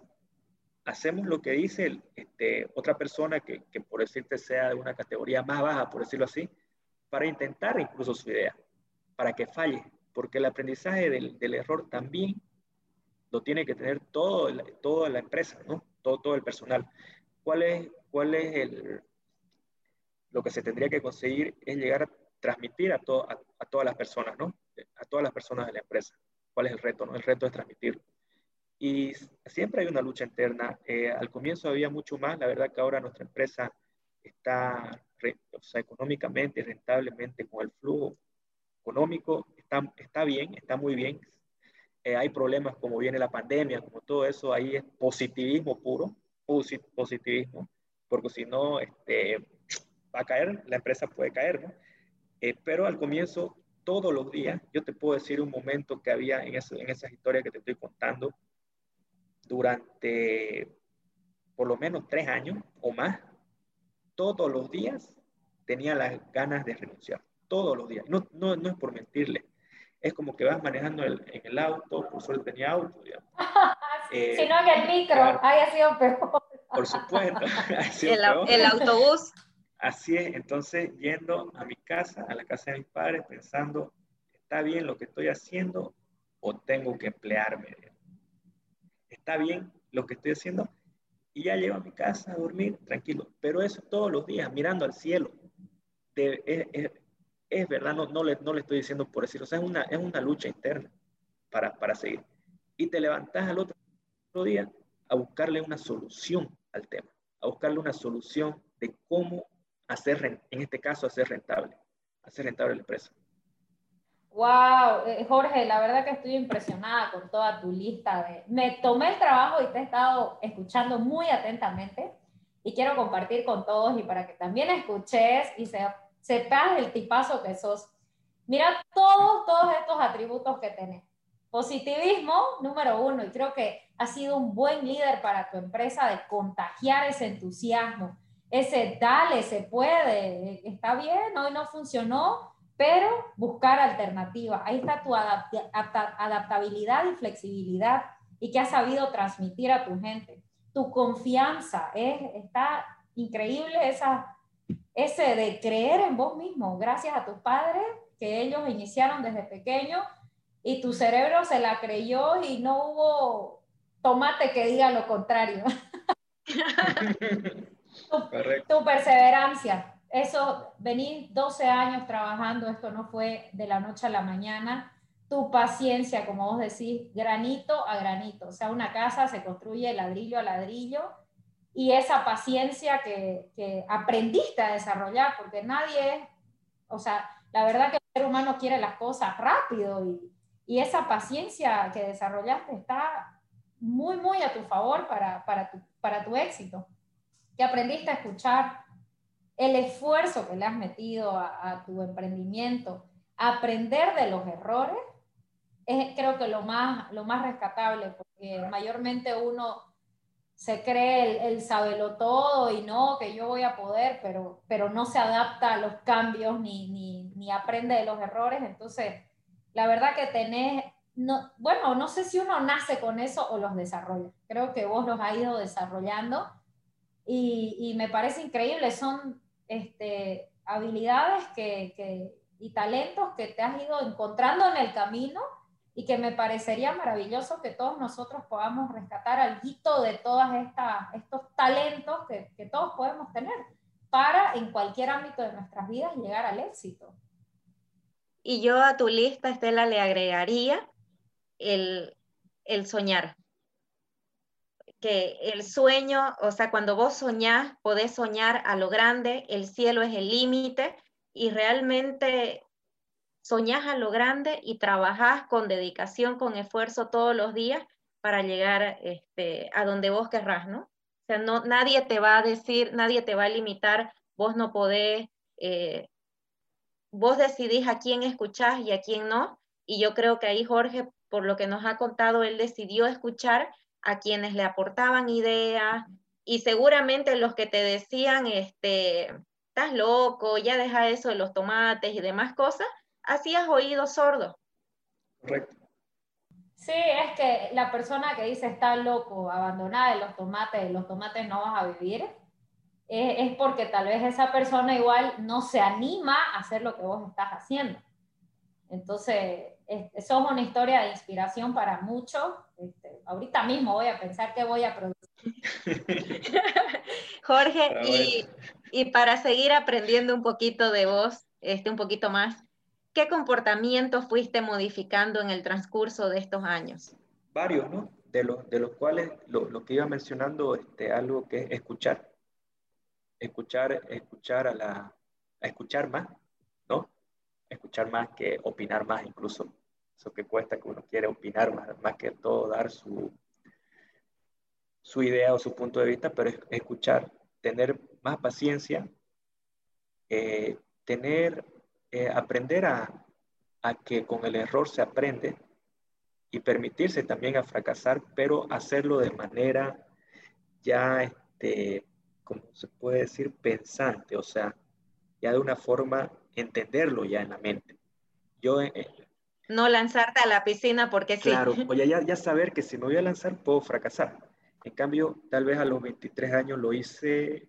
hacemos lo que dice este, otra persona que, que, por decirte sea de una categoría más baja, por decirlo así, para intentar incluso su idea, para que falle, porque el aprendizaje del, del error también lo tiene que tener todo, toda la empresa, ¿no? Todo, todo el personal. ¿Cuál es, cuál es el, lo que se tendría que conseguir? Es llegar a transmitir a, a, a todas las personas, ¿no? A todas las personas de la empresa. ¿Cuál es el reto? No? El reto es transmitirlo. Y siempre hay una lucha interna. Eh, al comienzo había mucho más. La verdad que ahora nuestra empresa está o sea, económicamente, rentablemente, con el flujo económico, está, está bien, está muy bien. Eh, hay problemas como viene la pandemia, como todo eso, ahí es positivismo puro, positivismo, porque si no, este, va a caer, la empresa puede caer, ¿no? Eh, pero al comienzo, todos los días, yo te puedo decir un momento que había en, eso, en esas historias que te estoy contando, durante por lo menos tres años o más, todos los días tenía las ganas de renunciar. Todos los días. No, no, no es por mentirle. Es como que vas manejando en el auto, por suerte tenía auto, digamos. Eh, si no en el micro, haya sido peor. Por supuesto. el, el autobús. Así es, entonces yendo a mi casa, a la casa de mis padres, pensando, ¿está bien lo que estoy haciendo o tengo que emplearme? está bien lo que estoy haciendo y ya llego a mi casa a dormir tranquilo. Pero eso todos los días, mirando al cielo. es, verdad, no, no, le, no le estoy diciendo por decirlo, o sea, es una, es una lucha interna para, para seguir. Y te levantas al otro día a buscarle una solución al tema, a buscarle una solución de cómo hacer, en este caso, hacer rentable, hacer rentable la empresa. Wow, eh, Jorge, la verdad que estoy impresionada con toda tu lista de... Me tomé el trabajo y te he estado escuchando muy atentamente y quiero compartir con todos y para que también escuches y se, sepas el tipazo que sos. Mira todos, todos estos atributos que tenés. Positivismo, número uno, y creo que has sido un buen líder para tu empresa de contagiar ese entusiasmo, ese dale, se puede, está bien, hoy no funcionó, pero buscar alternativas. Ahí está tu adaptabilidad y flexibilidad y que has sabido transmitir a tu gente. Tu confianza, es, está increíble esa, ese de creer en vos mismo, gracias a tus padres que ellos iniciaron desde pequeño y tu cerebro se la creyó y no hubo tomate que diga lo contrario. tu perseverancia, eso, venir 12 años trabajando, esto no fue de la noche a la mañana. Tu paciencia, como vos decís, granito a granito. O sea, una casa se construye ladrillo a ladrillo y esa paciencia que, que aprendiste a desarrollar, porque nadie, o sea, la verdad que el ser humano quiere las cosas rápido y, y esa paciencia que desarrollaste está muy, muy a tu favor para, para, tu, para tu éxito. Que aprendiste a escuchar, el esfuerzo que le has metido a, tu emprendimiento, aprender de los errores, es creo que lo más, lo más rescatable, porque mayormente uno se cree el, el todo y no, que yo voy a poder, pero, pero no se adapta a los cambios ni, ni, ni aprende de los errores. Entonces, la verdad que tenés, no, bueno, no sé si uno nace con eso o los desarrolla. Creo que vos los has ido desarrollando y, me parece increíble. Son este, habilidades que, y talentos que te has ido encontrando en el camino y que me parecería maravilloso que todos nosotros podamos rescatar algo de todos estos talentos que, todos podemos tener para en cualquier ámbito de nuestras vidas llegar al éxito. Y yo a tu lista, Estela, le agregaría el soñar que el sueño, o sea, cuando vos soñás, podés soñar a lo grande, el cielo es el límite y realmente soñás a lo grande y trabajás con dedicación, con esfuerzo todos los días para llegar este, a donde vos querrás, ¿no? O sea, no, nadie te va a decir, nadie te va a limitar, vos no podés, eh, vos decidís a quién escuchás y a quién no. Y yo creo que ahí Jorge, por lo que nos ha contado, él decidió escuchar a quienes le aportaban ideas y seguramente los que te decían, este, estás loco, ya deja eso de los tomates y demás cosas, hacías oído sordo. Correcto. Sí, es que la persona que dice está loco, abandonada de los tomates, los tomates no vas a vivir, es, porque tal vez esa persona igual no se anima a hacer lo que vos estás haciendo. Entonces, es, sos una historia de inspiración para muchos. Este, ahorita mismo voy a pensar que voy a producir. Jorge, y, y, para seguir aprendiendo un poquito de vos, este, un poquito más, ¿qué comportamiento fuiste modificando en el transcurso de estos años? Varios, ¿no? De los, de los cuales lo, lo que iba mencionando, este, algo que es escuchar escuchar, escuchar a la, a escuchar más. Escuchar más que opinar más incluso. Eso que cuesta que uno quiere opinar más, más que todo dar su, su idea o su punto de vista, pero escuchar, tener más paciencia, eh, tener, eh, aprender a, a que con el error se aprende y permitirse también a fracasar, pero hacerlo de manera ya este, como se puede decir, pensante, o sea, ya de una forma entenderlo ya en la mente. Yo... Eh, eh, no lanzarte a la piscina porque sí. Claro, ya, ya saber que si me voy a lanzar puedo fracasar. En cambio, tal vez a los 23 años lo hice,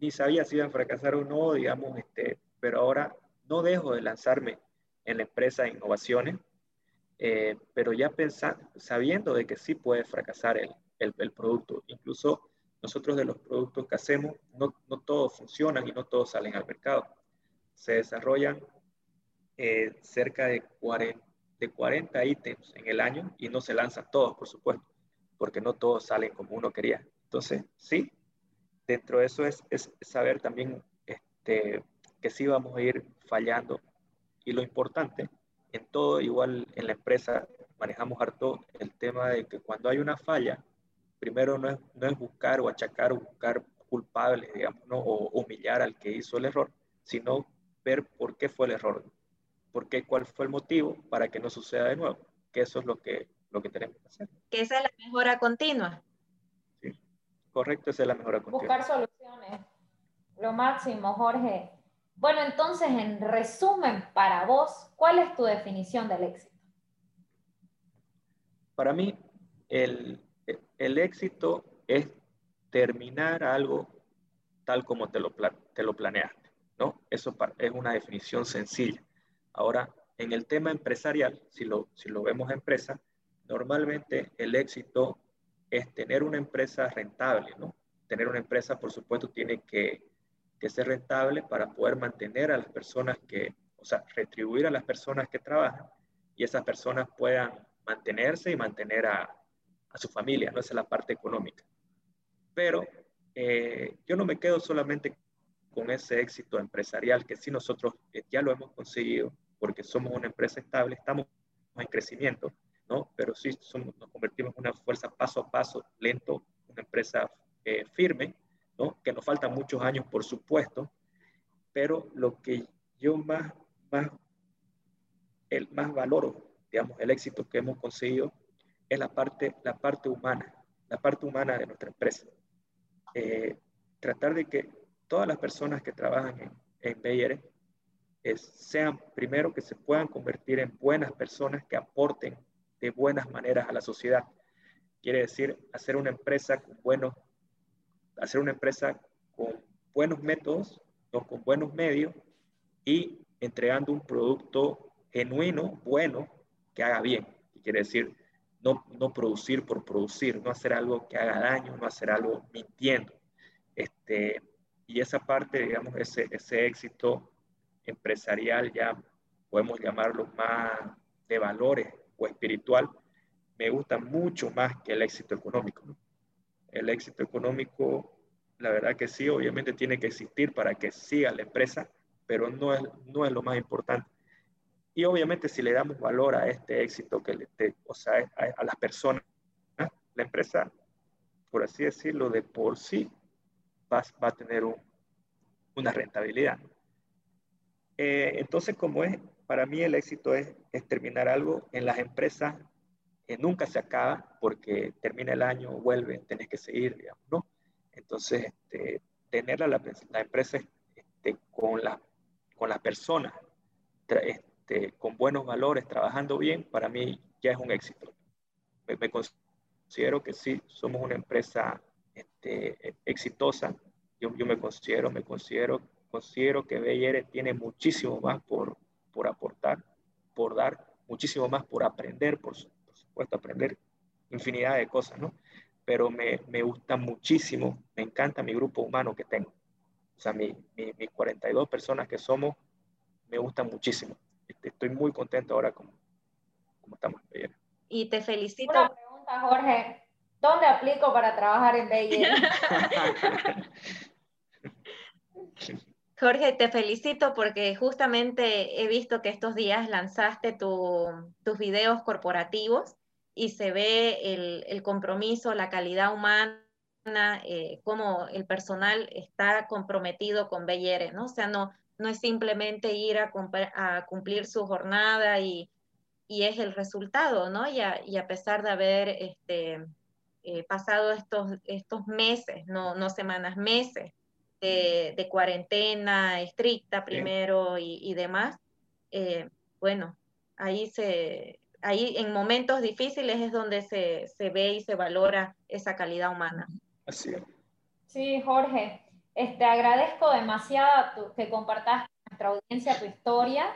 ni sabía si iba a fracasar o no, digamos, este, pero ahora no dejo de lanzarme en la empresa de innovaciones, eh, pero ya pensando, sabiendo de que sí puede fracasar el, el, el producto. Incluso nosotros de los productos que hacemos, no, no todos funcionan y no todos salen al mercado. Se desarrollan eh, cerca de 40, de 40 ítems en el año y no se lanzan todos, por supuesto, porque no todos salen como uno quería. Entonces, sí, dentro de eso es, es saber también este, que sí vamos a ir fallando. Y lo importante, en todo, igual en la empresa, manejamos harto el tema de que cuando hay una falla, primero no es, no es buscar o achacar o buscar culpables, digamos, ¿no? o humillar al que hizo el error, sino ver por qué fue el error, por qué, cuál fue el motivo para que no suceda de nuevo, que eso es lo que, lo que tenemos que hacer. Que esa es la mejora continua. Sí, correcto, esa es la mejora continua. Buscar soluciones, lo máximo, Jorge. Bueno, entonces, en resumen, para vos, ¿cuál es tu definición del éxito? Para mí, el, el éxito es terminar algo tal como te lo, te lo planeaste, ¿no? Eso es una definición sencilla. Ahora, en el tema empresarial, si lo, si lo vemos empresa, normalmente el éxito es tener una empresa rentable, ¿no? Tener una empresa, por supuesto, tiene que, que ser rentable para poder mantener a las personas que, o sea, retribuir a las personas que trabajan y esas personas puedan mantenerse y mantener a, a su familia, no es la parte económica. Pero eh, yo no me quedo solamente con ese éxito empresarial que sí nosotros eh, ya lo hemos conseguido porque somos una empresa estable, estamos en crecimiento, ¿no? Pero sí somos, nos convertimos en una fuerza paso a paso, lento, una empresa eh, firme, ¿no? Que nos faltan muchos años, por supuesto, pero lo que yo más, más, el, más valoro, digamos, el éxito que hemos conseguido es la parte, la parte humana, la parte humana de nuestra empresa. Eh, tratar de que todas las personas que trabajan en, en Bayer sean, primero, que se puedan convertir en buenas personas que aporten de buenas maneras a la sociedad. Quiere decir, hacer una empresa con buenos, hacer una empresa con buenos métodos, con buenos medios y entregando un producto genuino, bueno, que haga bien. Quiere decir, no, no producir por producir, no hacer algo que haga daño, no hacer algo mintiendo. Este, y esa parte, digamos, ese, ese éxito empresarial, ya podemos llamarlo más de valores o espiritual, me gusta mucho más que el éxito económico. El éxito económico, la verdad que sí, obviamente tiene que existir para que siga la empresa, pero no es, no es lo más importante. Y obviamente si le damos valor a este éxito que le, o sea, a, las personas, la empresa, por así decirlo, de por sí va, a tener una rentabilidad. Eh, entonces, como es, para mí el éxito es, terminar algo. En las empresas eh, nunca se acaba porque termina el año, vuelve, tenés que seguir, digamos, ¿no? Entonces, este, tener la, la empresa este, con, la, con las personas, este, con buenos valores, trabajando bien, para mí ya es un éxito. Me, considero que sí, somos una empresa este, exitosa. Yo, yo, me considero, me considero, considero que BR tiene muchísimo más por, por aportar, por dar, muchísimo más por aprender, por, por supuesto, aprender infinidad de cosas, ¿no? Pero me, me, gusta muchísimo, me encanta mi grupo humano que tengo. O sea, mis mi, mi 42 personas que somos, me gustan muchísimo. Este, estoy muy contento ahora como, como estamos en Y te felicito. Una pregunta, Jorge. ¿Dónde aplico para trabajar en BIR? Jorge, te felicito porque justamente he visto que estos días lanzaste tus videos corporativos y se ve el, compromiso, la calidad humana, eh, cómo el personal está comprometido con BIR, ¿no? O sea, no, no es simplemente ir a, a cumplir su jornada y, y, es el resultado, ¿no? Y a, y a pesar de haber este, eh, pasado estos, estos meses, no, no semanas, meses de, de cuarentena estricta primero y, y demás, eh, bueno, ahí se... Ahí en momentos difíciles es donde se, se ve y se valora esa calidad humana. Así es. Sí, Jorge. Este, agradezco demasiado que compartas con nuestra audiencia tu historia.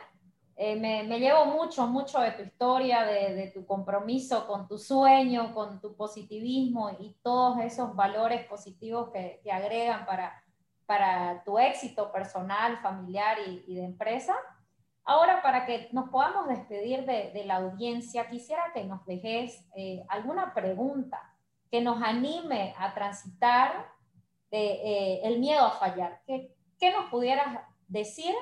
Eh, me, llevo mucho, mucho de tu historia, de, de, tu compromiso con tu sueño, con tu positivismo y todos esos valores positivos que, que agregan para, tu éxito personal, familiar y, de empresa. Ahora, para que nos podamos despedir de, de la audiencia, quisiera que nos dejes eh, alguna pregunta que nos anime a transitar eh, el miedo a fallar. ¿Qué, ¿Qué nos pudieras decir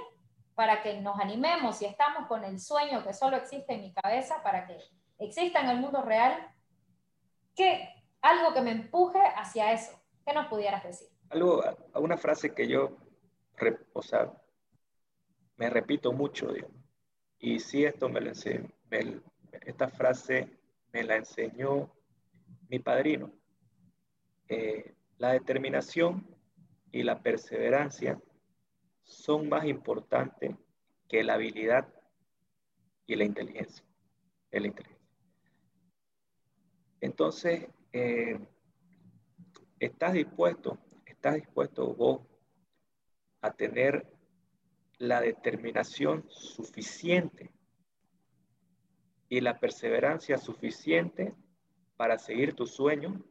para que nos animemos si estamos con el sueño que solo existe en mi cabeza para que exista en el mundo real? ¿Qué, algo que me empuje hacia eso. ¿Qué nos pudieras decir? Algo, una frase que yo, o sea, me repito mucho, Dios. Y sí, esto me lo enseñó, esta frase me la enseñó mi padrino. Eh, la determinación y la perseverancia son más importantes que la habilidad y la inteligencia. Entonces, eh, ¿estás dispuesto, estás dispuesto vos a tener la determinación suficiente y la perseverancia suficiente para seguir tu sueño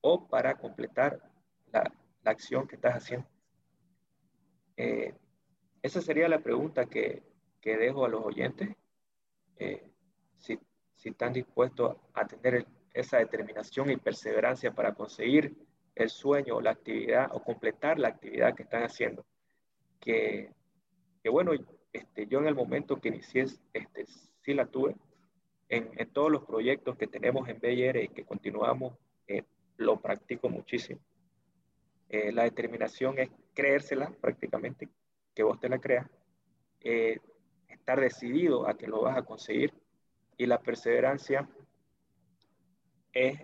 o para completar la, la acción que estás haciendo. Eh, esa sería la pregunta que, que dejo a los oyentes. Eh, si, si, están dispuestos a tener esa determinación y perseverancia para conseguir el sueño o la actividad o completar la actividad que están haciendo. Que, que bueno, este, yo en el momento que inicié, este, sí la tuve. En, en todos los proyectos que tenemos en BR y que continuamos eh, lo practico muchísimo. Eh, la determinación es creérsela prácticamente, que vos te la creas, eh, estar decidido a que lo vas a conseguir y la perseverancia es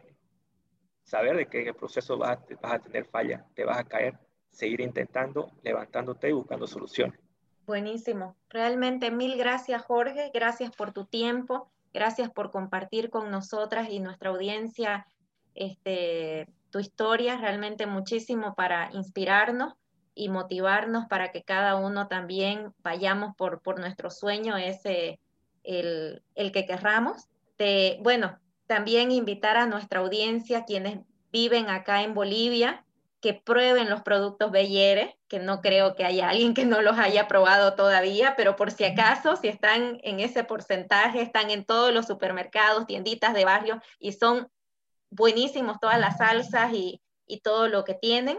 saber de que en el proceso vas a, vas a tener fallas, te vas a caer, seguir intentando, levantándote y buscando soluciones. Buenísimo. Realmente mil gracias Jorge, gracias por tu tiempo, gracias por compartir con nosotras y nuestra audiencia este, tu historia, realmente muchísimo para inspirarnos y motivarnos para que cada uno también vayamos por, por nuestro sueño, ese, el, el que querramos. Te, bueno, también invitar a nuestra audiencia, quienes viven acá en Bolivia, que prueben los productos Bellere, que no creo que haya alguien que no los haya probado todavía, pero por si acaso, si están en ese porcentaje, están en todos los supermercados, tienditas de barrio y son buenísimos todas las salsas y, y todo lo que tienen.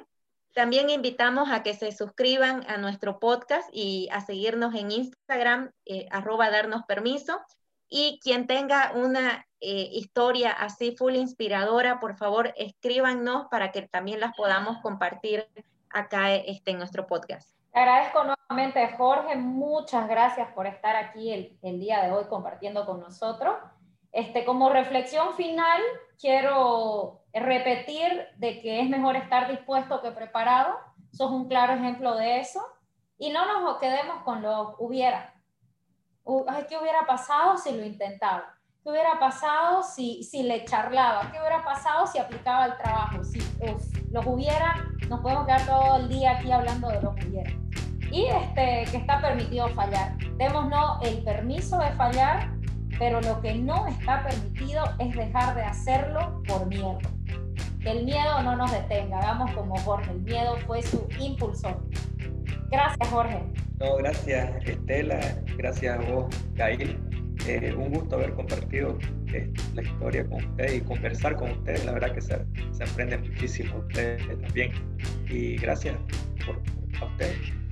También invitamos a que se suscriban a nuestro podcast y a seguirnos en Instagram, eh, darnos permiso. Y quien tenga una eh, historia así full inspiradora, por favor, escríbanos para que también las podamos compartir acá este, en nuestro podcast. Te agradezco nuevamente, Jorge. Muchas gracias por estar aquí el, el día de hoy compartiendo con nosotros. Este, como reflexión final, quiero repetir de que es mejor estar dispuesto que preparado. Sos un claro ejemplo de eso. Y no nos quedemos con lo hubiera. ¿Qué hubiera pasado si lo intentaba? ¿Qué hubiera pasado si, si le charlaba? ¿Qué hubiera pasado si aplicaba el trabajo? Si los hubiera, nos podemos quedar todo el día aquí hablando de los hubiera. Y este, que está permitido fallar. Démonos el permiso de fallar pero lo que no está permitido es dejar de hacerlo por miedo. Que el miedo no nos detenga, hagamos como Jorge, el miedo fue su impulsor. Gracias, Jorge. No, gracias, Estela, gracias a vos, Gail. Eh, un gusto haber compartido eh, la historia con ustedes y conversar con ustedes. La verdad que se, se aprende muchísimo ustedes también. Y gracias por, a ustedes.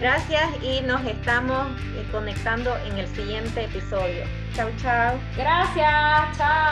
Gracias y nos estamos eh, conectando en el siguiente episodio. Chao, chao. Gracias, chao.